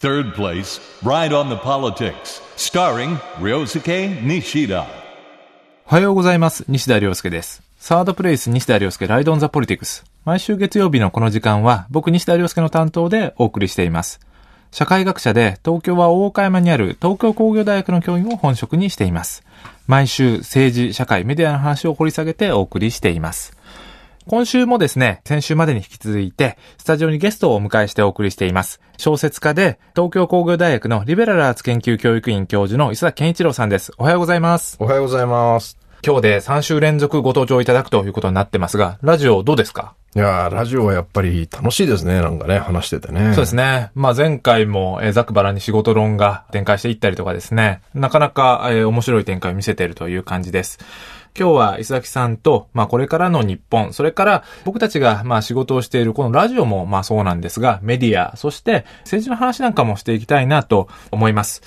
Third place, Ride on the Politics, starring Ryosuke Nishida. おはようございます。西田亮介です。サードプレイス西田亮介ライドオンザポリティクス。毎週月曜日のこの時間は僕西田亮介の担当でお送りしています。社会学者で東京は大岡山にある東京工業大学の教員を本職にしています。毎週政治、社会、メディアの話を掘り下げてお送りしています。今週もですね、先週までに引き続いて、スタジオにゲストをお迎えしてお送りしています。小説家で、東京工業大学のリベラルアーツ研究教育院教授の磯田健一郎さんです。おはようございます。おはようございます。今日で3週連続ご登場いただくということになってますが、ラジオどうですか？いやー、ラジオはやっぱり楽しいですね。なんかね、話しててね。そうですね。まあ前回も、えー、ザクバラに仕事論が展開していったりとかですね、なかなか、えー面白い展開を見せているという感じです。今日は磯崎さんと、まあこれからの日本、それから僕たちがまあ仕事をしているこのラジオもまあそうなんですが、メディア、そして政治の話なんかもしていきたいなと思います。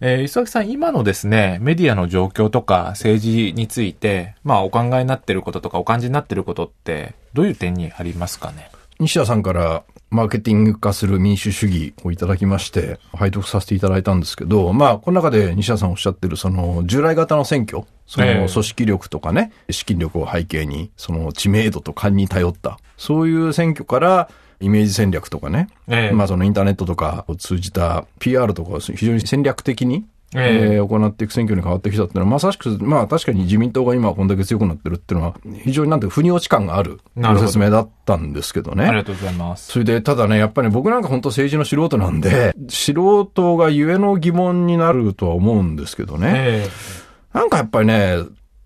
えー、磯崎さん、今のですね、メディアの状況とか政治について、まあお考えになってることとかお感じになってることって、どういう点にありますかね？西田さんからマーケティング化する民主主義をいただきまして、拝読させていただいたんですけど、まあ、この中で西田さんおっしゃってる、その、従来型の選挙、そええ。の組織力とかね、資金力を背景に、その知名度と勘に頼った、そういう選挙から、イメージ戦略とかね、ええ。まあそのインターネットとかを通じた PR とかを非常に戦略的にえええー行っていく選挙に変わってきたっていうのは、まさしく、まあ確かに自民党が今こんだけ強くなってるっていうのは、非常になんて腑に落ち感がある説明だったんですけどね。ありがとうございます。それで、ただね、やっぱり、ね、僕なんか本当政治の素人なんで、素人がゆえの疑問になるとは思うんですけどね。えなんかやっぱりね、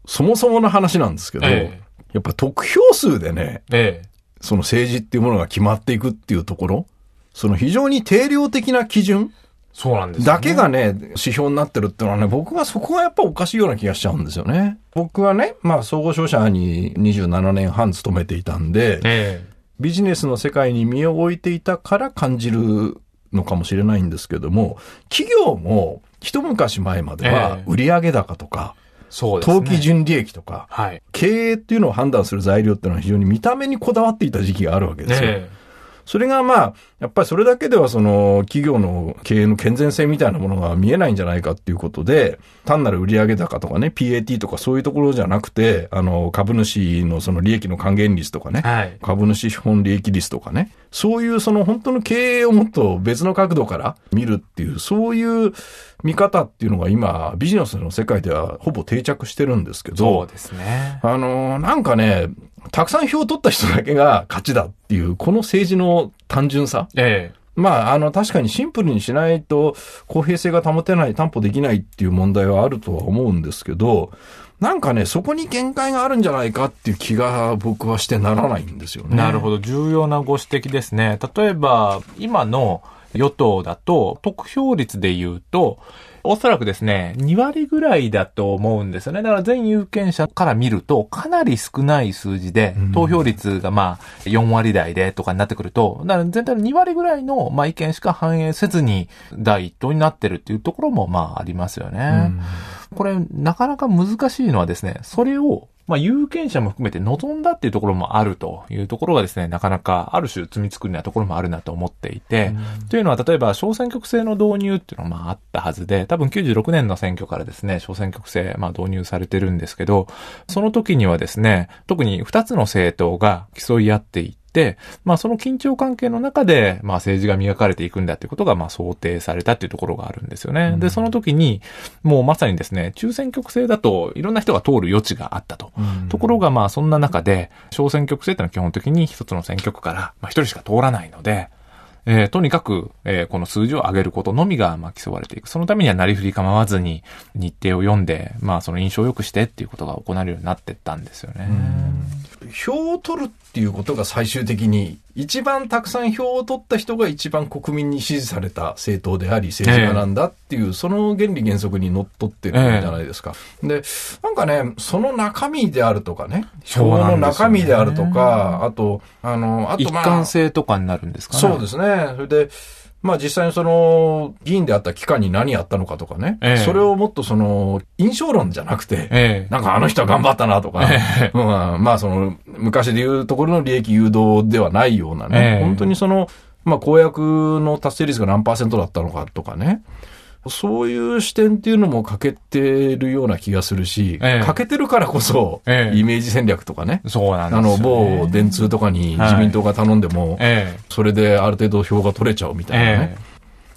そもそもの話なんですけど、えやっぱ得票数でね、ええその政治っていうものが決まっていくっていうところ、その非常に定量的な基準そうなんですよねだけがね、指標になってるっていうのはね、僕はそこがやっぱおかしいような気がしちゃうんですよね。僕はね、まあ総合商社に27年半勤めていたんで、えビジネスの世界に身を置いていたから感じるのかもしれないんですけども、企業も一昔前まではええ売上高とか、えそうですね。当期純利益とか、はい。経営っていうのを判断する材料っていうのは非常に見た目にこだわっていた時期があるわけですよ。えそれがまあ、やっぱりそれだけではその企業の経営の健全性みたいなものが見えないんじゃないかっていうことで、単なる売上高とかね、PAT とかそういうところじゃなくて、あの、株主のその利益の還元率とかねえ、はい。株主資本利益率とかね、そういうその本当の経営をもっと別の角度から見るっていう、そういう見方っていうのが今、ビジネスの世界ではほぼ定着してるんですけど、そうですね。あのーなんかね、たくさん票を取った人だけが勝ちだっていう、この政治の単純さ。えまあ、あの、確かにシンプルにしないと公平性が保てない、担保できないっていう問題はあるとは思うんですけど、なんかね、そこに限界があるんじゃないかっていう気が僕はしてならないんですよえね。なるほど。重要なご指摘ですね。例えば、今の与党だと、得票率で言うと、おそらくですね、2割ぐらいだと思うんですよね。だから全有権者から見ると、かなり少ない数字でうん、投票率がまあ、4割台でとかになってくると、だから全体の2割ぐらいの、まあ、意見しか反映せずに、第一党になってるっていうところも、まあ、ありますよね。うんこれ、なかなか難しいのはですね、それを、まあ、有権者も含めて望んだっていうところもあるというところがですね、なかなかある種積み作りなところもあるなと思っていて、というのは例えば小選挙区制の導入っていうのがまああったはずで、多分96年の選挙からですね、小選挙区制まあ導入されてるんですけど、その時にはですね、特に2つの政党が競い合っていて、まあその緊張関係の中で、まあ政治が磨かれていくんだっていうことがまあ想定されたっていうところがあるんですよね。で、その時に、もうまさにですね、中選挙区制だといろんな人が通る余地があったと。ところがまあそんな中で、小選挙区制ってのは基本的に一つの選挙区からまあ一人しか通らないので、えーとにかく、えーこの数字を上げることのみが、まあ、競われていく。そのためにはなりふり構わずに日程を読んで、まあ、その印象を良くしてっていうことが行われるようになってったんですよね。票を取るっていうことが最終的に、一番たくさん票を取った人が一番国民に支持された政党であり政治家なんだっていう、その原理原則にのっとってるんじゃないですか。で、なんかね、その中身であるとかね、票の中身であるとか、あと、あの、あと一まあ、貫性とかになるんですかね。そうですね。それで、まあ実際にその、議員であった期間に何やったのかとかね。ええ。それをもっとその、印象論じゃなくて、ええ。なんかあの人は頑張ったなとか、えまあ、まあその、昔で言うところの利益誘導ではないようなね、ええ。本当にその、まあ公約の達成率が何パーセントだったのかとかね。そういう視点っていうのも欠けてるような気がするし、ええ。欠けてるからこそ、ええ。イメージ戦略とかね。そうなんですね。の、某電通とかに自民党が頼んでも、えそれである程度票が取れちゃうみえたいなね。え。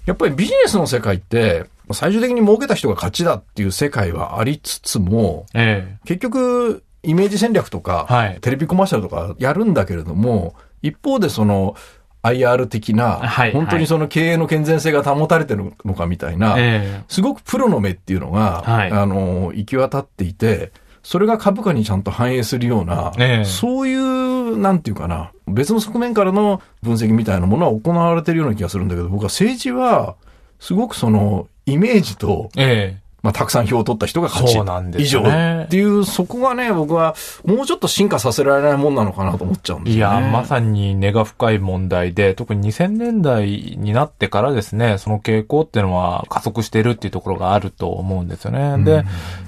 やっぱりビジネスの世界って、最終的に儲けた人が勝ちだっていう世界はありつつも、ええ。結局、イメージ戦略とか、はい。テレビコマーシャルとかやるんだけれども、一方でその、IR 的な、はい。本当にその経営の健全性が保たれてるのかみたいな、ええ。すごくプロの目っていうのが、はい。あの、行き渡っていて、それが株価にちゃんと反映するような、ええ。そういう、なんていうかな、別の側面からの分析みたいなものは行われてるような気がするんだけど、僕は政治は、すごくその、イメージと、ええまあ、たくさん票を取った人が勝ち。そうなんです以上っていう、そこがね、僕は、もうちょっと進化させられないもんなのかなと思っちゃうんですね。や、まさに根が深い問題で、特に2000年代になってからですね、その傾向っていうのは加速しているっていうところがあると思うんですよね。で、や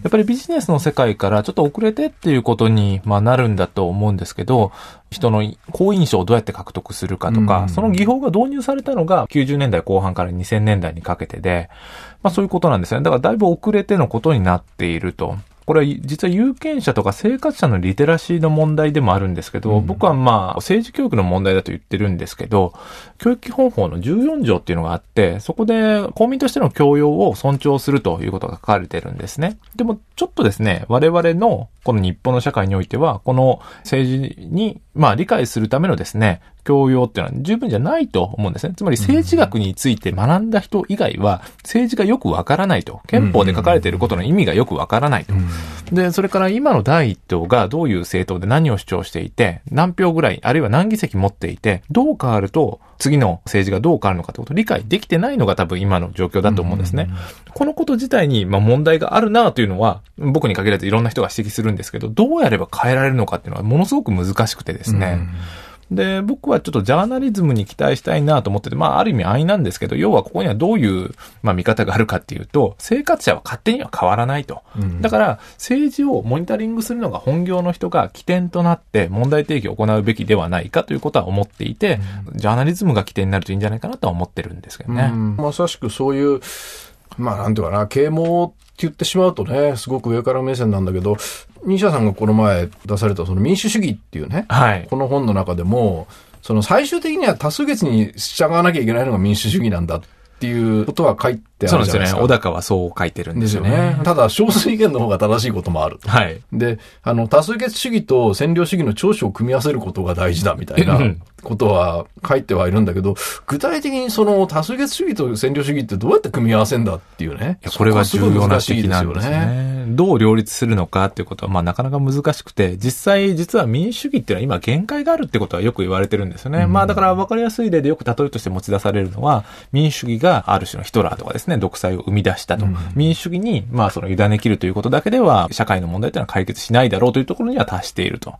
っぱりビジネスの世界からちょっと遅れてっていうことに、まあ、なるんだと思うんですけど、人の好印象をどうやって獲得するかとか、うんその技法が導入されたのが90年代後半から2000年代にかけてで、まあそういうことなんですよね。だからだいぶ遅れてのことになっていると。これは実は有権者とか生活者のリテラシーの問題でもあるんですけど、僕はまあ政治教育の問題だと言ってるんですけど、教育基本法の14条っていうのがあって、そこで公民としての教養を尊重するということが書かれてるんですね。でもちょっとですね、我々のこの日本の社会においては、この政治にまあ理解するためのですね、教養っていうのは十分じゃないと思うんですね。つまり政治学について学んだ人以外は政治がよくわからないと。憲法で書かれていることの意味がよくわからないと。で、それから今の第一党がどういう政党で何を主張していて、何票ぐらい、あるいは何議席持っていて、どう変わると次の政治がどう変わるのかってことを理解できてないのが多分今の状況だと思うんですね。このこと自体にまあ問題があるなというのは、僕に限らずいろんな人が指摘するんですけど、どうやれば変えられるのかっていうのはものすごく難しくてですね。で、僕はちょっとジャーナリズムに期待したいなと思ってて、まあある意味安易なんですけど、要はここにはどういう、まあ見方があるかっていうと、生活者は勝手には変わらないと。だから、政治をモニタリングするのが本業の人が起点となって問題提起を行うべきではないかということは思っていて、ジャーナリズムが起点になるといいんじゃないかなとは思ってるんですけどね。うんまさしくそういう、まあなんていうかな、啓蒙って言ってしまうとね、すごく上から目線なんだけど、西田さんがこの前出されたその民主主義っていうね、はい。この本の中でも、その最終的には多数決に従わなきゃいけないのが民主主義なんだっていうことは書いてあそうなんですよね。るじゃないですか。小高はそう書いてるんでよですすよね。ね。ただ、少数意見の方が正しいこともある。はい。で、あの、多数決主義と占領主義の長所を組み合わせることが大事だみたいなうんことは書いてはいるんだけど、具体的にその多数決主義と占領主義ってどうやって組み合わせんだっていうね。いやこれは重要な指摘なんですね。どう両立するのかっていうことは、まあなかなか難しくて、実際実は民主主義っていうのは今限界があるってことはよく言われてるんですよね。まあだから分かりやすい例でよく例えとして持ち出されるのは、民主主義がある種のヒトラーとかですね、独裁を生み出したと。民主主義に、まあその委ね切るということだけでは、社会の問題というのは解決しないだろうというところには達していると。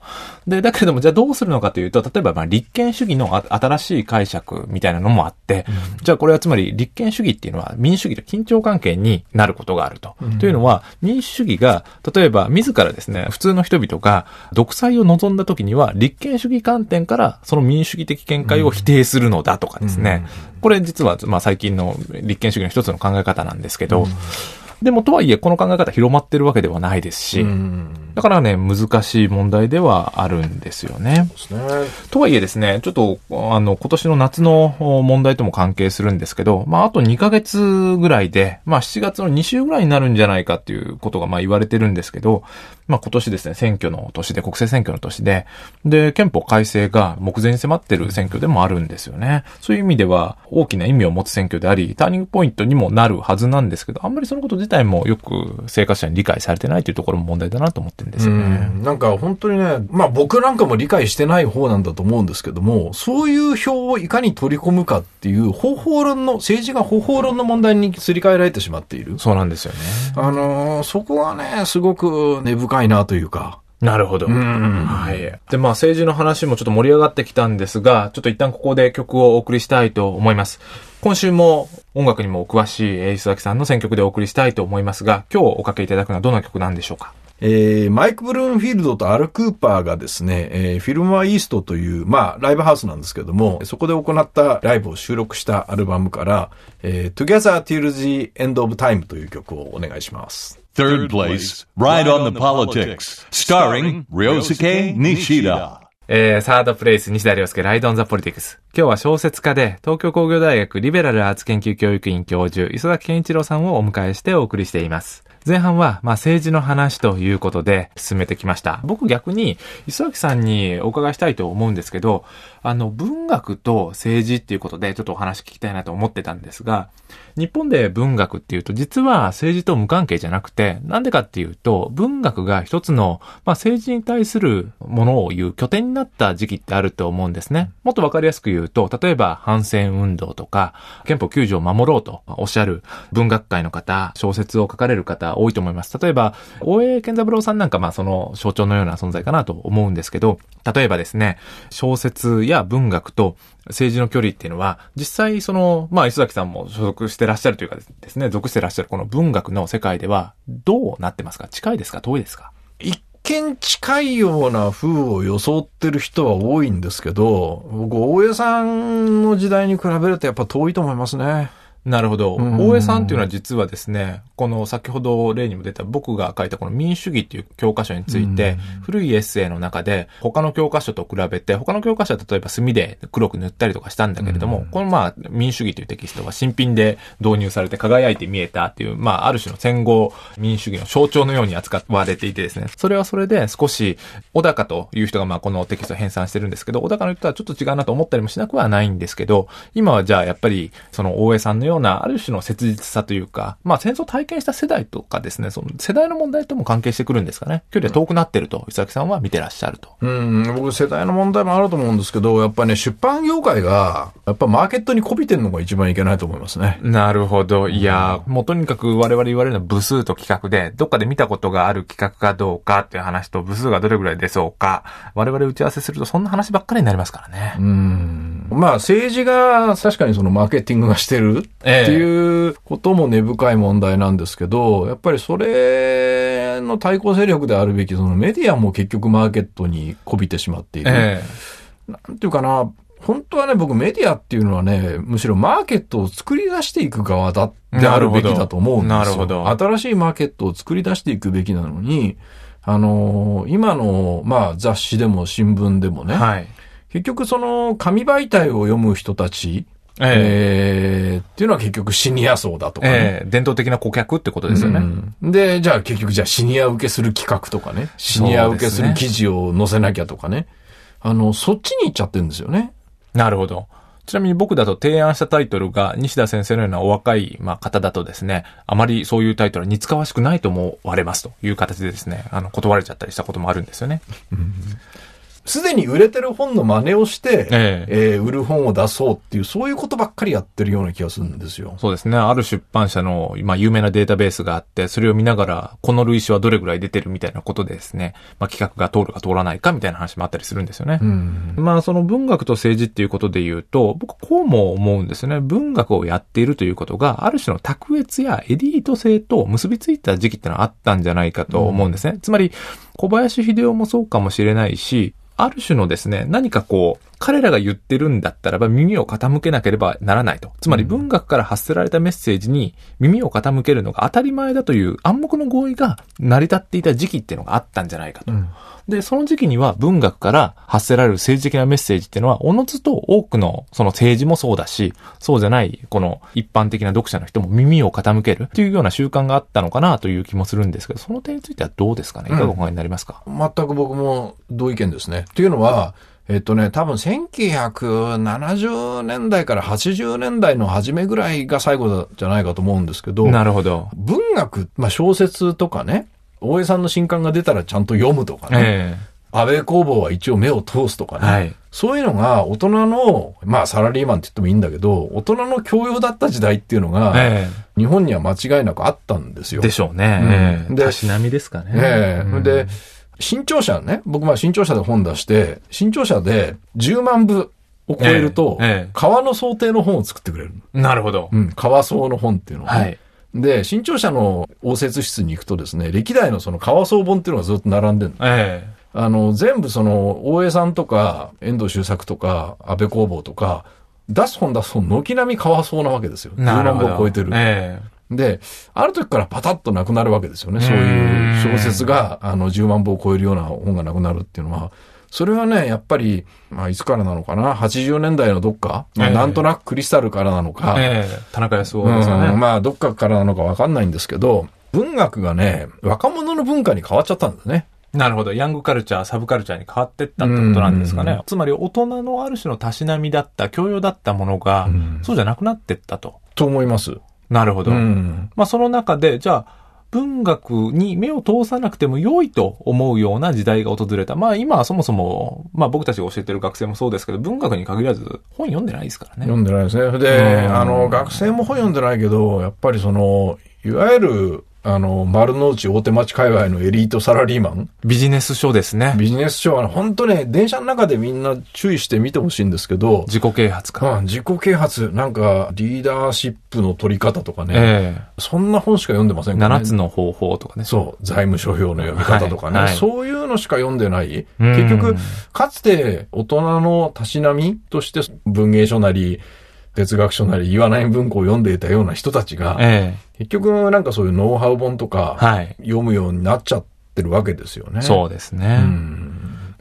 で、だけれども、じゃあどうするのかというと、例えばまあ立憲主義のあ新しい解釈みたいなのもあって、じゃあこれはつまり立憲主義っていうのは民主主義と緊張関係になることがあると。というのは、民主主義が、例えば自らですね、普通の人々が独裁を望んだ時には、立憲主義観点からその民主主義的見解を否定するのだとかですね。これ実は、まあ最近の立憲主義の一つの考え方なんですけど、でもとはいえこの考え方広まってるわけではないですし、うん。だからね、難しい問題ではあるんですよね。ね。とはいえですね、ちょっと、あの、今年の夏の問題とも関係するんですけど、まあ、あと2ヶ月ぐらいで、まあ、7月の2週ぐらいになるんじゃないかっていうことが、まあ、言われてるんですけど、まあ、今年ですね、選挙の年で、国政選挙の年で、で、憲法改正が目前に迫ってる選挙でもあるんですよね。そういう意味では、大きな意味を持つ選挙であり、ターニングポイントにもなるはずなんですけど、あんまりそのこと自体もよく生活者に理解されてないというところも問題だなと思ってるんですよね。うんなんか本当にね、まあ僕なんかも理解してない方なんだと思うんですけども、そういう票をいかに取り込むかっていう方法論の、政治が方法論の問題にすり替えられてしまっている。そうなんですよね。あのーそこはね、すごく根深いなというか。なるほど。んはい。で、まあ政治の話もちょっと盛り上がってきたんですが、ちょっと一旦ここで曲をお送りしたいと思います。今週も音楽にもお詳しいえー磯崎さんの選曲でお送りしたいと思いますが、今日おかけいただくのはどんな曲なんでしょうか？えー、マイク・ブルーンフィールドとアル・クーパーがですね、えー、フィルムア・イーストという、まあ、ライブハウスなんですけども、そこで行ったライブを収録したアルバムから、えー、Together Till the End of Time という曲をお願いします。Third place, Ride on the Politics, starring Ryosuke Nishida. えー、サードプレイス、西田亮介、ライドオンザポリティクス。今日は小説家で、東京工業大学リベラルアーツ研究教育院教授、磯崎健一郎さんをお迎えしてお送りしています。前半は、まあ、政治の話ということで進めてきました。僕逆に、磯崎さんにお伺いしたいと思うんですけど、あの、文学と政治っていうことでちょっとお話聞きたいなと思ってたんですが、日本で文学っていうと実は政治と無関係じゃなくて、なんでかっていうと、文学が一つの、まあ、政治に対するものを言う拠点になった時期ってあると思うんですね。もっとわかりやすく言うと、例えば反戦運動とか、憲法9条を守ろうとおっしゃる文学界の方、小説を書かれる方多いと思います。例えば、大江健三郎さんなんかまあその象徴のような存在かなと思うんですけど、例えばですね、小説や文学と政治の距離っていうのは、実際その、まあ、磯崎さんも所属してらっしゃるというかですね、属してらっしゃるこの文学の世界では、どうなってますか？近いですか？遠いですか？一見近いような風を装ってる人は多いんですけど、僕、大江さんの時代に比べるとやっぱ遠いと思いますね。なるほど。大江さんっていうのは実はですね、この先ほど例にも出た僕が書いたこの民主主義っていう教科書について、古いエッセイの中で他の教科書と比べて、他の教科書は例えば墨で黒く塗ったりとかしたんだけれども、このまあ民主主義というテキストは新品で導入されて輝いて見えたっていう、まあある種の戦後民主主義の象徴のように扱われていてですね、それはそれで少し小高という人がまあこのテキストを編纂してるんですけど、小高の人はちょっと違うなと思ったりもしなくはないんですけど、今はじゃあやっぱりその大江さんのようなある種の切実さというか、まあ戦争体験した世代とかですね、その世代の問題とも関係してくるんですかね。距離は遠くなってると、伊崎さんは見てらっしゃると。うん、僕世代の問題もあると思うんですけど、やっぱね、出版業界が、やっぱマーケットにこびてるのが一番いけないと思いますね。なるほど。いや、もうとにかく我々言われるのは部数と企画で、どっかで見たことがある企画かどうかっていう話と、部数がどれぐらい出そうか、我々打ち合わせするとそんな話ばっかりになりますからね。うん。まあ政治が確かにそのマーケティングがしてるっていうことも根深い問題なんですけど、やっぱりそれの対抗勢力であるべき、そのメディアも結局マーケットにこびてしまっている。えー、なんていうかな、本当はね、僕メディアっていうのはね、むしろマーケットを作り出していく側だってあるべきだと思うんですよ。なるほど。新しいマーケットを作り出していくべきなのに、あのー、今の、まあ雑誌でも新聞でもね、はい、結局その紙媒体を読む人たちええー、っていうのは結局シニア層だとかね。えー、伝統的な顧客ってことですよね、うん。で、じゃあ結局じゃあシニア受けする企画とかね。シニア受けする記事を載せなきゃとかね。あの、そっちに行っちゃってるんですよね。なるほど。ちなみに僕だと提案したタイトルが西田先生のようなお若い、まあ、方だとですね、あまりそういうタイトルに似つかわしくないと思われますという形でですね、あの、断られちゃったりしたこともあるんですよね。すでに売れてる本の真似をして、えええー、売る本を出そうっていう、そういうことばっかりやってるような気がするんですよ。そうですね。ある出版社の、まあ、有名なデータベースがあって、それを見ながら、この類似はどれぐらい出てるみたいなことでですね、まあ、企画が通るか通らないかみたいな話もあったりするんですよね。うん、まあ、その文学と政治っていうことで言うと、僕こうも思うんですね。文学をやっているということが、ある種の卓越やエディート性と結びついた時期ってのはあったんじゃないかと思うんですね。うん、つまり、小林秀夫もそうかもしれないし、ある種のですね、何かこう、彼らが言ってるんだったらば耳を傾けなければならないと。つまり文学から発せられたメッセージに耳を傾けるのが当たり前だという暗黙の合意が成り立っていた時期っていうのがあったんじゃないかと。うん、で、その時期には文学から発せられる政治的なメッセージっていうのは、おのずと多くのその政治もそうだし、そうじゃないこの一般的な読者の人も耳を傾けるっていうような習慣があったのかなという気もするんですけど、その点についてはどうですかね？いかがお考えになりますか、うん、全く僕も同意見ですね。というのは、えっとね、多分1970年代から80年代の初めぐらいが最後じゃないかと思うんですけど。なるほど。文学、まあ小説とかね、大江さんの新刊が出たらちゃんと読むとかね。えー安倍工房は一応目を通すとかね。はい、そういうのが大人の、まあサラリーマンって言ってもいいんだけど、大人の教養だった時代っていうのが、えー、日本には間違いなくあったんですよ。でしょうね。うん、で、たしなみですかね。ええー、で、新潮社ね、僕まあ新潮社で本出して、新潮社で10万部を超えると、川の想定の本を作ってくれる。なるほど。うん、川層の本っていうのを、ね、はい。で、新潮社の応接室に行くとですね、歴代のその川総本っていうのがずっと並んでるの。ええあの、全部その、大江さんとか、遠藤周作とか、安倍工房とか、出す本出す本、軒並み川そうなわけですよ。10万なるほど本超えてる。えで、ある時からパタッとなくなるわけですよね。そういう小説が、あの、10万本を超えるような本がなくなるっていうのは、それはね、やっぱり、まあ、いつからなのかな ?80 年代のどっか、まあええなんとなくクリスタルからなのえか、ええ田中康夫ですよね。うんまあ、どっかからなのかわかんないんですけど、文学がね、若者の文化に変わっちゃったんですね。なるほど。ヤングカルチャー、サブカルチャーに変わってったってことなんですかうんね。つまり大人のある種のたしなみだった、教養だったものが、うんそうじゃなくなってったと。と思います。なるほど。うん。まあその中で、じゃあ、文学に目を通さなくても良いと思うような時代が訪れた。まあ今はそもそも、まあ僕たちが教えてる学生もそうですけど、文学に限らず本読んでないですからね。読んでないですね。で、うんあの、学生も本読んでないけど、やっぱりその、いわゆる、あの、丸の内大手町界隈のエリートサラリーマン、ビジネス書ですね。ビジネス書はね、本当ね、電車の中でみんな注意して見てほしいんですけど、自己啓発か。うん、自己啓発、なんか、リーダーシップの取り方とかね、えそんな本しか読んでませえんからね。7つの方法とかね。そう、財務諸表の読み方とかね、はいはいそういうのしか読んでない。うん結局、かつて大人のたしなみとして文芸書なり、哲学書なり言わない文庫を読んでいたような人たちが、え結局なんかそういうノウハウ本とえかはい。読むようになっちゃってるわけですよね。そうですね。うん。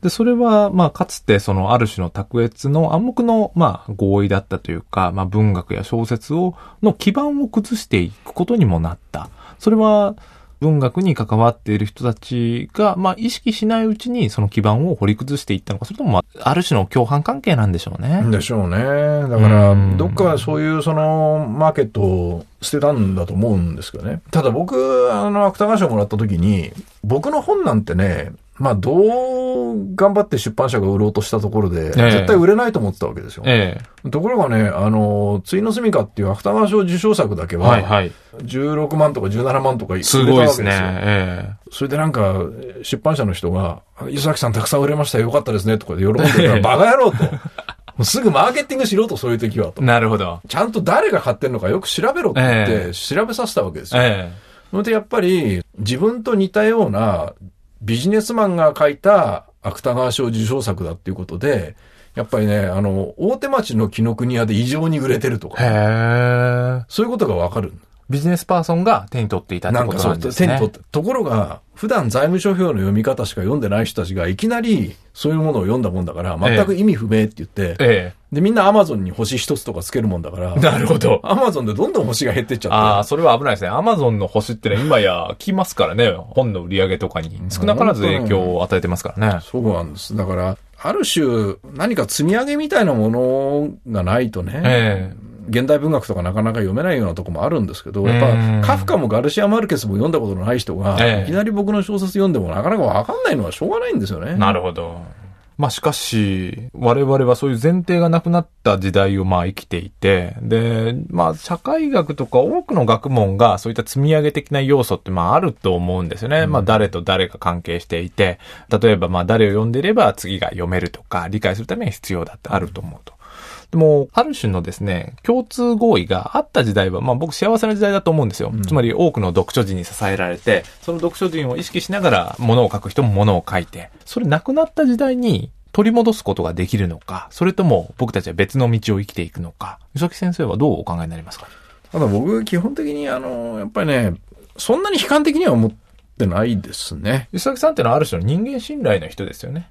で、それは、まあ、かつて、その、ある種の卓越の暗黙の、まあ、合意だったというか、まあ、文学や小説を、の基盤を崩していくことにもなった。それは、文学に関わっている人たちが、まあ、意識しないうちに、その基盤を掘り崩していったのか、それとも、まあ、ある種の共犯関係なんでしょうね。でしょうね。だからうん、どっかそういうそのマーケットを捨てたんだと思うんですけどね。ただ僕、あの、芥川賞もらった時に、僕の本なんてね、まあ、どう頑張って出版社が売ろうとしたところで、え絶対売れないと思ってたわけですよ。えところがね、あの、ついの住みかっていう芥川賞受賞作だけえは、はいはい。16万とか17万とか売れたすわけでよ。ごいですすね。えそれでなんか、出版社の人が、伊崎さんたくさん売れましたよかったですね、とかで喜んでたら、バカ野郎と。すぐマーケティングしろと、そういう時はとえ。なるほど。ちゃんと誰が買ってんのかよく調べろって言って、ええ調べさせたわけですよ。えそれでやっぱり、自分と似たようなビジネスマンが書いた芥川賞受賞作だっていうことで、やっぱりね、あの、大手町の紀ノ国屋で異常に売れてるとか、え。そういうことがわかる。ビジネスパーソンが手に取っていたってことなんかそう、なんですね。手に取って。ところが、普段財務諸表の読み方しか読んでない人たちが、いきなりそういうものを読んだもんだから、全く意味不明って言って、えで、みんなアマゾンに星一つとかつけるもんだからえ。、なるほど。アマゾンでどんどん星が減ってっちゃって。ああ、それは危ないですね。アマゾンの星ってのは今や来ますからね。本の売り上げとかに少なからず影響を与えてますからね。そうなんです。だから、ある種、何か積み上げみたいなものがないとね、え現代文学とかなかなか読めないようなとこもあるんですけど、やうんっぱ、カフカもガルシア・マルケスも読んだことのない人が、ええいきなり僕の小説読んでもなかなかわかんないのはしょうがないんですよね。なるほど。まあしかし、我々はそういう前提がなくなった時代をまあ生きていて、で、まあ社会学とか多くの学問がそういった積み上げ的な要素ってまああると思うんですよね。まあ誰と誰が関係していて、例えばまあ誰を読んでいれば次が読めるとか、理解するために必要だってあると思うと。でも、ある種のですね、共通合意があった時代は、まあ僕幸せな時代だと思うんですよ。つまり多くの読書人に支えられて、その読書人を意識しながら物を書く人も物を書いて、それなくなった時代に取り戻すことができるのか、それとも僕たちは別の道を生きていくのか、伊崎先生はどうお考えになりますか？ただ僕、基本的にあの、やっぱりね、そんなに悲観的には思ってないですね。伊崎さんってのはある種の人間信頼の人ですよね。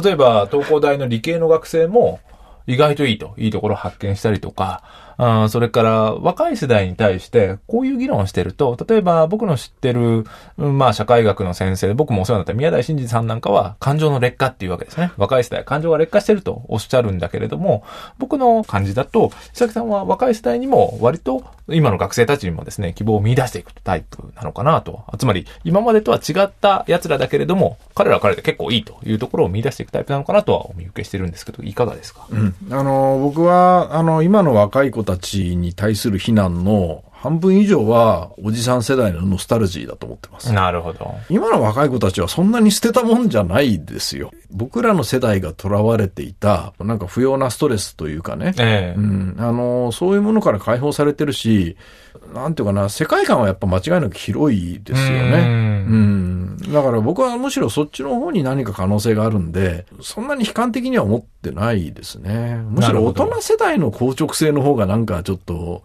例えば、東工大の理系の学生も、意外といいと、いいところ発見したりとか、あそれから若い世代に対してこういう議論をしてると、例えば僕の知ってる、まあ社会学の先生で僕もお世話になった宮台真司さんなんかは感情の劣化っていうわけですね。若い世代、感情が劣化してるとおっしゃるんだけれども、僕の感じだと、伊崎さんは若い世代にも割と今の学生たちにもですね、希望を見出していくタイプなのかなと。つまり今までとは違った奴らだけれども、彼らは彼で結構いいというところを見出していくタイプなのかなとはお見受けしてるんですけど、いかがですか？うん。あの、僕は、あの、今の若い子たちに対する非難の半分以上はおじさん世代のノスタルジーだと思ってます。なるほど。今の若い子たちはそんなに捨てたもんじゃないですよ。僕らの世代が囚われていた、なんか不要なストレスというかね。ええうん、あの、そういうものから解放されてるし、なんていうかな、世界観はやっぱ間違いなく広いですようね。んうん。だから僕はむしろそっちの方に何か可能性があるんで、そんなに悲観的には思ってないですね。むしろ大人世代の硬直性の方がなんかちょっと、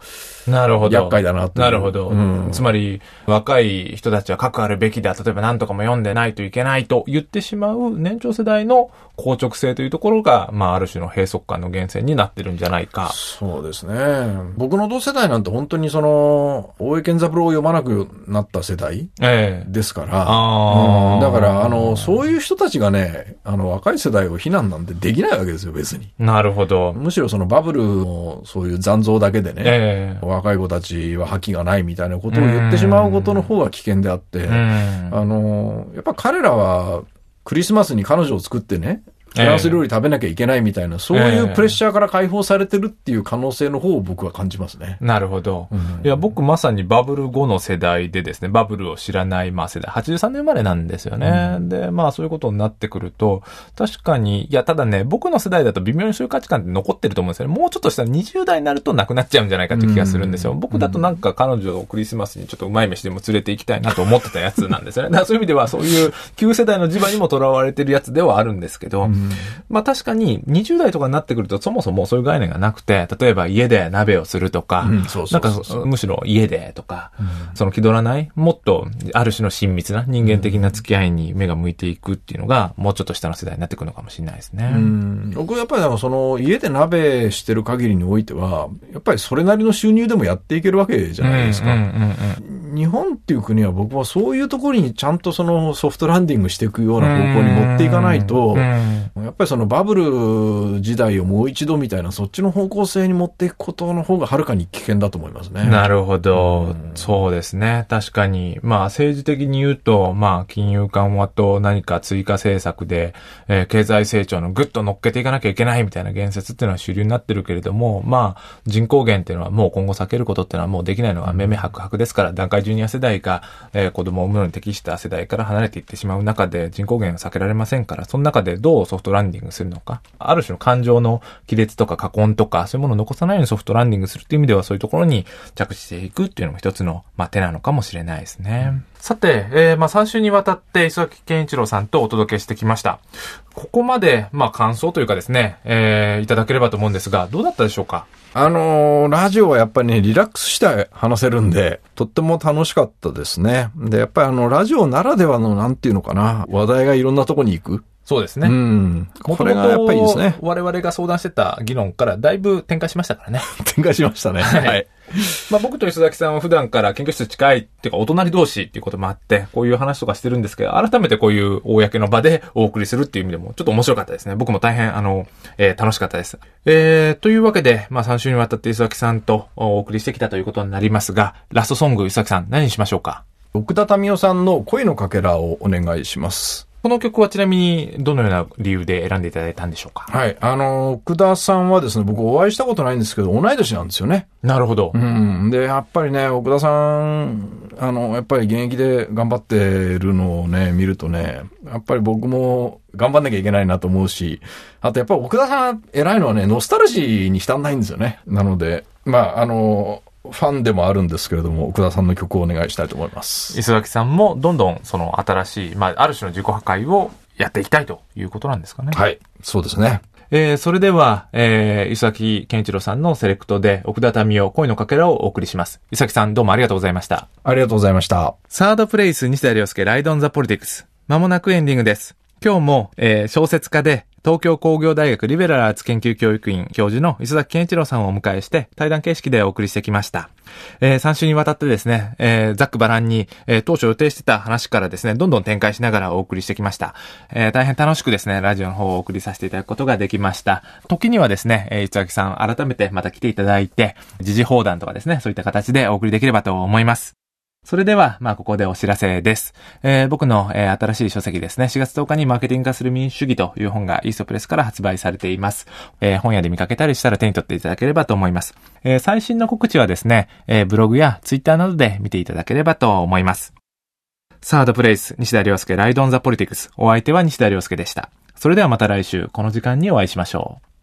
なるほど。厄介だなとなるほど。うんつまり、若い人たちは核あるべきだ。例えば何とかも読んでないといけないと言ってしまう年長世代の硬直性というところが、まあ、ある種の閉塞感の源泉になってるんじゃないか。そうですね。僕の同世代なんて本当にその、大江健三郎を読まなくなった世代ええですから、あーうんだから、あの、そういう人たちがね、あの、若い世代を非難なんてできないわけですよ、別に。なるほど。むしろそのバブルのそういう残像だけでね、ええ若い子たちは覇気がないみたいなことを言ってしまうことの方が危険であって、うん。あの、やっぱ彼らはクリスマスに彼女を作ってね、フランス料理食べなきゃいけないみたいな、そういうプレッシャーから解放されてるっていう可能性の方を僕は感じますね。なるほど。うんいや、僕まさにバブル後の世代でですね、バブルを知らない、まあ世代、83年生まれなんですよね。で、まあそういうことになってくると、確かに、いや、ただね、僕の世代だと微妙にそういう価値観って残ってると思うんですよね。もうちょっとしたら20代になるとなくなっちゃうんじゃないかって気がするんですよ。うん僕だとなんか彼女をクリスマスにちょっとうまい飯でも連れて行きたいなと思ってたやつなんですよね。だからそういう意味では、そういう旧世代の磁場にも囚われてるやつではあるんですけど、まあ確かに20代とかになってくるとそもそもそういう概念がなくて、例えば家で鍋をするとか、なんかむしろ家でとか、その気取らない、もっとある種の親密な人間的な付き合いに目が向いていくっていうのが、もうちょっと下の世代になってくるのかもしれないですね。うん。僕はやっぱりなんかその家で鍋してる限りにおいては、やっぱりそれなりの収入でもやっていけるわけじゃないですか。日本っていう国は僕はそういうところにちゃんとそのソフトランディングしていくような方向に持っていかないとやっぱりそのバブル時代をもう一度みたいなそっちの方向性に持っていくことの方がはるかに危険だと思いますね。なるほどうん。そうですね。確かに。まあ政治的に言うと、まあ金融緩和と何か追加政策で、えー経済成長のぐっと乗っけていかなきゃいけないみたいな言説っていうのは主流になってるけれども、まあ人口減っていうのはもう今後避けることっていうのはもうできないのがめめ白白ですから、段階ジュニア世代が、えー子供を産むのに適した世代から離れていってしまう中で人口減は避けられませんから、その中でどうソフトランディングするのか、ある種の感情の亀裂とか過根とか、そういうものを残さないようにソフトランディングするっていう意味では、そういうところに着地していくっていうのも一つの、まあ、手なのかもしれないですね。さて、えー、まあ、3週にわたって磯崎健一郎さんとお届けしてきました。ここまで、まあ、感想というかですね、えー、いただければと思うんですが、どうだったでしょうか？あのーラジオはやっぱりね、リラックスして話せるんで、とっても楽しかったですね。で、やっぱりあの、ラジオならではの、なんていうのかな、話題がいろんなとこに行く。そうですね。うん。もことれがやっぱりいいですね。我々が相談してた議論からだいぶ展開しましたからね。展開しましたね。はい。まあ僕と磯崎さんは普段から研究室近いっていうかお隣同士っていうこともあって、こういう話とかしてるんですけど、改めてこういう公の場でお送りするっていう意味でもちょっと面白かったですね。僕も大変あの、えー楽しかったです。えー、というわけで、まあ3週にわたって磯崎さんとお送りしてきたということになりますが、ラストソング磯崎さん何にしましょうか？奥田民生さんの恋のかけらをお願いします。この曲はちなみにどのような理由で選んでいただいたんでしょうか？はい。あの、奥田さんはですね、僕お会いしたことないんですけど、同い年なんですよね。なるほど。うん。で、やっぱりね、奥田さん、あの、やっぱり現役で頑張ってるのをね、見るとね、やっぱり僕も頑張んなきゃいけないなと思うし、あとやっぱり奥田さん偉いのはね、ノスタルジーに浸んないんですよね。なので、まあ、あの、ファンでもあるんですけれども、奥田さんの曲をお願いしたいと思います。磯崎さんもどんどんその新しい、まあある種の自己破壊をやっていきたいということなんですかね。はい。そうですね。えー、それでは、えー、磯崎健一郎さんのセレクトで、奥田民生恋のかけらをお送りします。磯崎さんどうもありがとうございました。ありがとうございました。サードプレイス西田亮介ライドオンザポリティクス。まもなくエンディングです。今日も、えー、小説家で、東京工業大学リベラルアーツ研究教育院教授の磯崎健一郎さんをお迎えして対談形式でお送りしてきました。えー、3週にわたってですね、えー、ざっくばらんに、えー、当初予定してた話からですね、どんどん展開しながらお送りしてきました。えー、大変楽しくですね、ラジオの方をお送りさせていただくことができました。時にはですね、えー、磯崎さん改めてまた来ていただいて、時事放談とかですね、そういった形でお送りできればと思います。それでは、まあ、ここでお知らせです。えー僕の、えー新しい書籍ですね。4月10日にマーケティング化する民主主義という本がイーストプレスから発売されています。えー本屋で見かけたりしたら手に取っていただければと思います。え最新の告知はですね、えブログやツイッターなどで見ていただければと思います。サードプレイス、西田亮介ライドオンザポリティクス。お相手は西田亮介でした。それではまた来週、この時間にお会いしましょう。